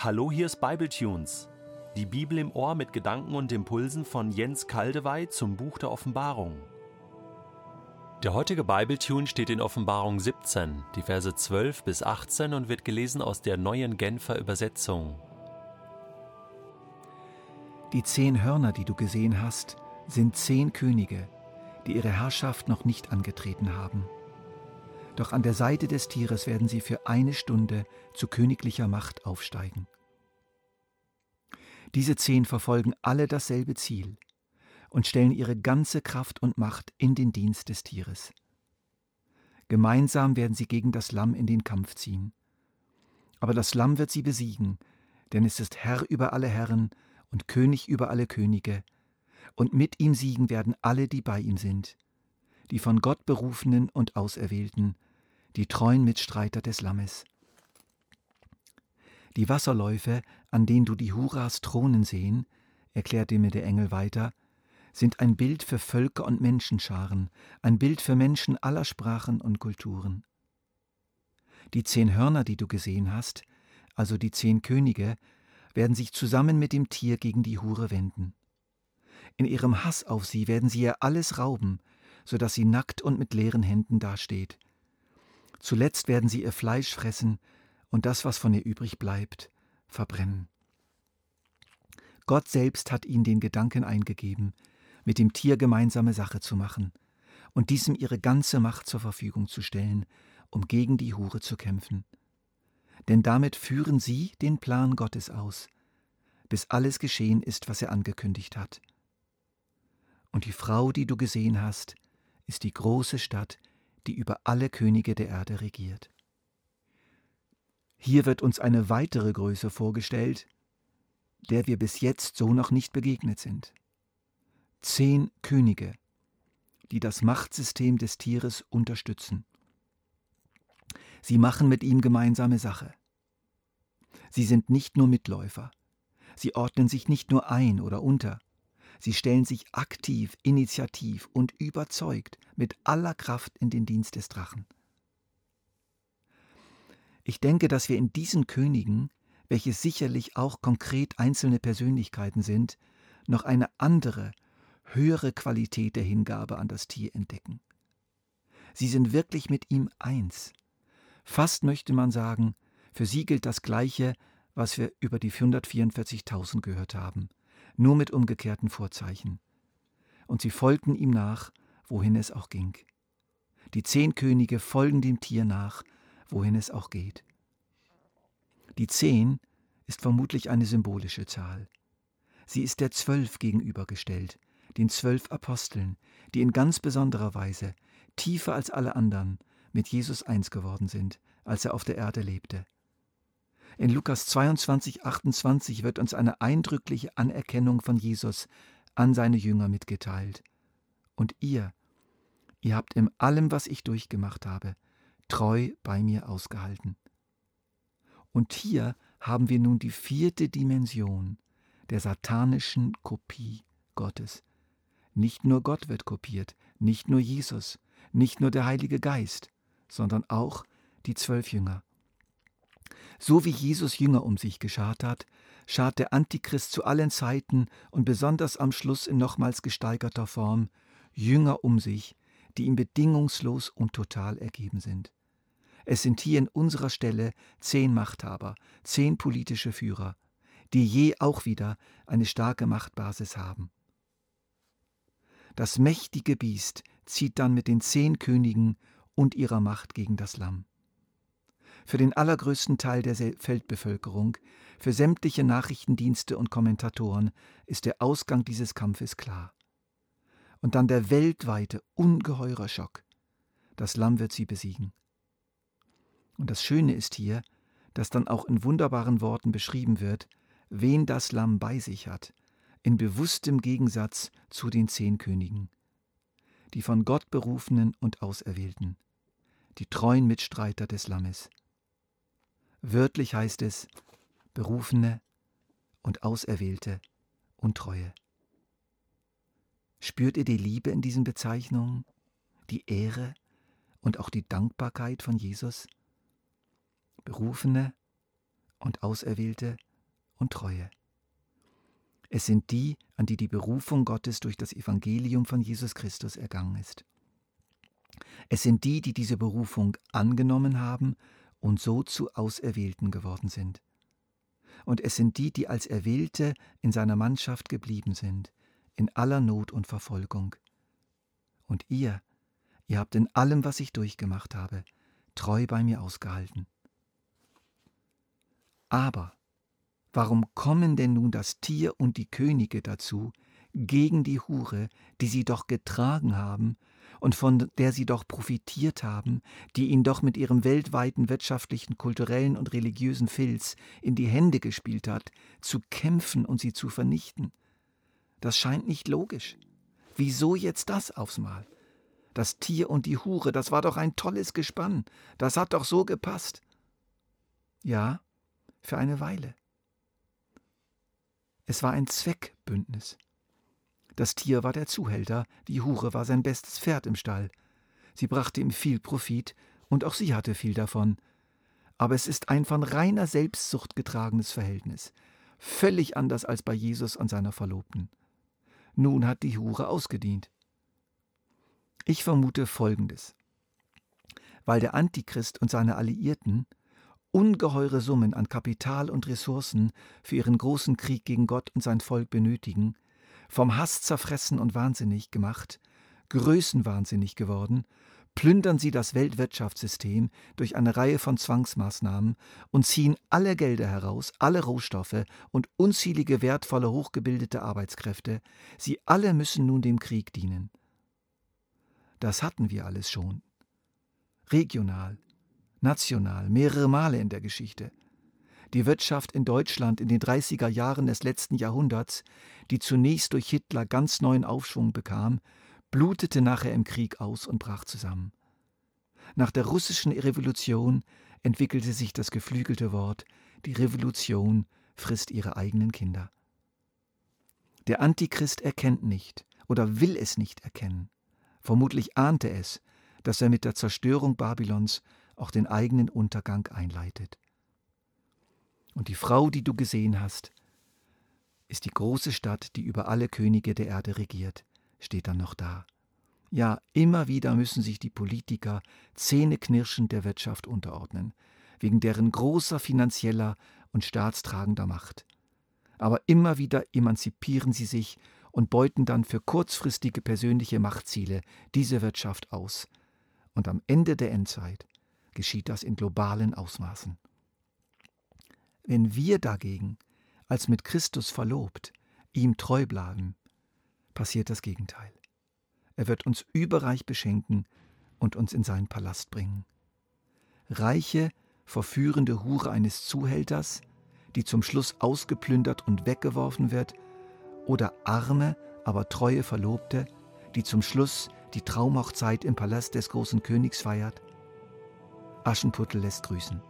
Hallo, hier ist Bibletunes. Die Bibel im Ohr mit Gedanken und Impulsen von Jens Kaldewey zum Buch der Offenbarung. Der heutige Bibletune steht in Offenbarung 17, die Verse 12 bis 18 und wird gelesen aus der neuen Genfer Übersetzung. Die zehn Hörner, die du gesehen hast, sind zehn Könige, die ihre Herrschaft noch nicht angetreten haben. Doch an der Seite des Tieres werden sie für eine Stunde zu königlicher Macht aufsteigen. Diese zehn verfolgen alle dasselbe Ziel und stellen ihre ganze Kraft und Macht in den Dienst des Tieres. Gemeinsam werden sie gegen das Lamm in den Kampf ziehen. Aber das Lamm wird sie besiegen, denn es ist Herr über alle Herren und König über alle Könige, und mit ihm siegen werden alle, die bei ihm sind, die von Gott berufenen und Auserwählten, die treuen Mitstreiter des Lammes. Die Wasserläufe, an denen du die Huras thronen sehen, erklärte mir der Engel weiter, sind ein Bild für Völker und Menschenscharen, ein Bild für Menschen aller Sprachen und Kulturen. Die zehn Hörner, die du gesehen hast, also die zehn Könige, werden sich zusammen mit dem Tier gegen die Hure wenden. In ihrem Hass auf sie werden sie ihr alles rauben, so dass sie nackt und mit leeren Händen dasteht. Zuletzt werden sie ihr Fleisch fressen und das, was von ihr übrig bleibt, verbrennen. Gott selbst hat ihnen den Gedanken eingegeben, mit dem Tier gemeinsame Sache zu machen und diesem ihre ganze Macht zur Verfügung zu stellen, um gegen die Hure zu kämpfen. Denn damit führen sie den Plan Gottes aus, bis alles geschehen ist, was er angekündigt hat. Und die Frau, die du gesehen hast, ist die große Stadt, die über alle Könige der Erde regiert. Hier wird uns eine weitere Größe vorgestellt, der wir bis jetzt so noch nicht begegnet sind. Zehn Könige, die das Machtsystem des Tieres unterstützen. Sie machen mit ihm gemeinsame Sache. Sie sind nicht nur Mitläufer, sie ordnen sich nicht nur ein oder unter, Sie stellen sich aktiv, initiativ und überzeugt mit aller Kraft in den Dienst des Drachen. Ich denke, dass wir in diesen Königen, welche sicherlich auch konkret einzelne Persönlichkeiten sind, noch eine andere, höhere Qualität der Hingabe an das Tier entdecken. Sie sind wirklich mit ihm eins. Fast möchte man sagen, für sie gilt das Gleiche, was wir über die 144.000 gehört haben nur mit umgekehrten Vorzeichen. Und sie folgten ihm nach, wohin es auch ging. Die zehn Könige folgen dem Tier nach, wohin es auch geht. Die zehn ist vermutlich eine symbolische Zahl. Sie ist der Zwölf gegenübergestellt, den zwölf Aposteln, die in ganz besonderer Weise, tiefer als alle anderen, mit Jesus eins geworden sind, als er auf der Erde lebte. In Lukas 22, 28 wird uns eine eindrückliche Anerkennung von Jesus an seine Jünger mitgeteilt. Und ihr, ihr habt in allem, was ich durchgemacht habe, treu bei mir ausgehalten. Und hier haben wir nun die vierte Dimension der satanischen Kopie Gottes. Nicht nur Gott wird kopiert, nicht nur Jesus, nicht nur der Heilige Geist, sondern auch die zwölf Jünger. So wie Jesus Jünger um sich geschart hat, schart der Antichrist zu allen Zeiten und besonders am Schluss in nochmals gesteigerter Form Jünger um sich, die ihm bedingungslos und total ergeben sind. Es sind hier in unserer Stelle zehn Machthaber, zehn politische Führer, die je auch wieder eine starke Machtbasis haben. Das mächtige Biest zieht dann mit den zehn Königen und ihrer Macht gegen das Lamm für den allergrößten Teil der Feldbevölkerung, für sämtliche Nachrichtendienste und Kommentatoren ist der Ausgang dieses Kampfes klar. Und dann der weltweite, ungeheure Schock. Das Lamm wird sie besiegen. Und das Schöne ist hier, dass dann auch in wunderbaren Worten beschrieben wird, wen das Lamm bei sich hat, in bewusstem Gegensatz zu den zehn Königen, die von Gott berufenen und Auserwählten, die treuen Mitstreiter des Lammes. Wörtlich heißt es Berufene und Auserwählte und Treue. Spürt ihr die Liebe in diesen Bezeichnungen, die Ehre und auch die Dankbarkeit von Jesus? Berufene und Auserwählte und Treue. Es sind die, an die die Berufung Gottes durch das Evangelium von Jesus Christus ergangen ist. Es sind die, die diese Berufung angenommen haben und so zu Auserwählten geworden sind. Und es sind die, die als Erwählte in seiner Mannschaft geblieben sind, in aller Not und Verfolgung. Und ihr, ihr habt in allem, was ich durchgemacht habe, treu bei mir ausgehalten. Aber warum kommen denn nun das Tier und die Könige dazu, gegen die Hure, die sie doch getragen haben und von der sie doch profitiert haben, die ihn doch mit ihrem weltweiten wirtschaftlichen, kulturellen und religiösen Filz in die Hände gespielt hat, zu kämpfen und sie zu vernichten? Das scheint nicht logisch. Wieso jetzt das aufs Mal? Das Tier und die Hure, das war doch ein tolles Gespann, das hat doch so gepasst. Ja, für eine Weile. Es war ein Zweckbündnis. Das Tier war der Zuhälter, die Hure war sein bestes Pferd im Stall. Sie brachte ihm viel Profit, und auch sie hatte viel davon. Aber es ist ein von reiner Selbstsucht getragenes Verhältnis, völlig anders als bei Jesus und seiner Verlobten. Nun hat die Hure ausgedient. Ich vermute Folgendes. Weil der Antichrist und seine Alliierten ungeheure Summen an Kapital und Ressourcen für ihren großen Krieg gegen Gott und sein Volk benötigen, vom Hass zerfressen und wahnsinnig gemacht, größenwahnsinnig geworden, plündern sie das Weltwirtschaftssystem durch eine Reihe von Zwangsmaßnahmen und ziehen alle Gelder heraus, alle Rohstoffe und unzählige wertvolle, hochgebildete Arbeitskräfte. Sie alle müssen nun dem Krieg dienen. Das hatten wir alles schon. Regional, national, mehrere Male in der Geschichte die Wirtschaft in Deutschland in den 30er Jahren des letzten Jahrhunderts, die zunächst durch Hitler ganz neuen Aufschwung bekam, blutete nachher im Krieg aus und brach zusammen. Nach der russischen Revolution entwickelte sich das geflügelte Wort, die Revolution frisst ihre eigenen Kinder. Der Antichrist erkennt nicht oder will es nicht erkennen. Vermutlich ahnte es, dass er mit der Zerstörung Babylons auch den eigenen Untergang einleitet. Und die Frau, die du gesehen hast, ist die große Stadt, die über alle Könige der Erde regiert, steht dann noch da. Ja, immer wieder müssen sich die Politiker zähneknirschend der Wirtschaft unterordnen, wegen deren großer finanzieller und staatstragender Macht. Aber immer wieder emanzipieren sie sich und beuten dann für kurzfristige persönliche Machtziele diese Wirtschaft aus. Und am Ende der Endzeit geschieht das in globalen Ausmaßen. Wenn wir dagegen, als mit Christus verlobt, ihm treu bleiben, passiert das Gegenteil. Er wird uns überreich beschenken und uns in seinen Palast bringen. Reiche, verführende Hure eines Zuhälters, die zum Schluss ausgeplündert und weggeworfen wird, oder arme, aber treue Verlobte, die zum Schluss die Traumhochzeit im Palast des großen Königs feiert? Aschenputtel lässt grüßen.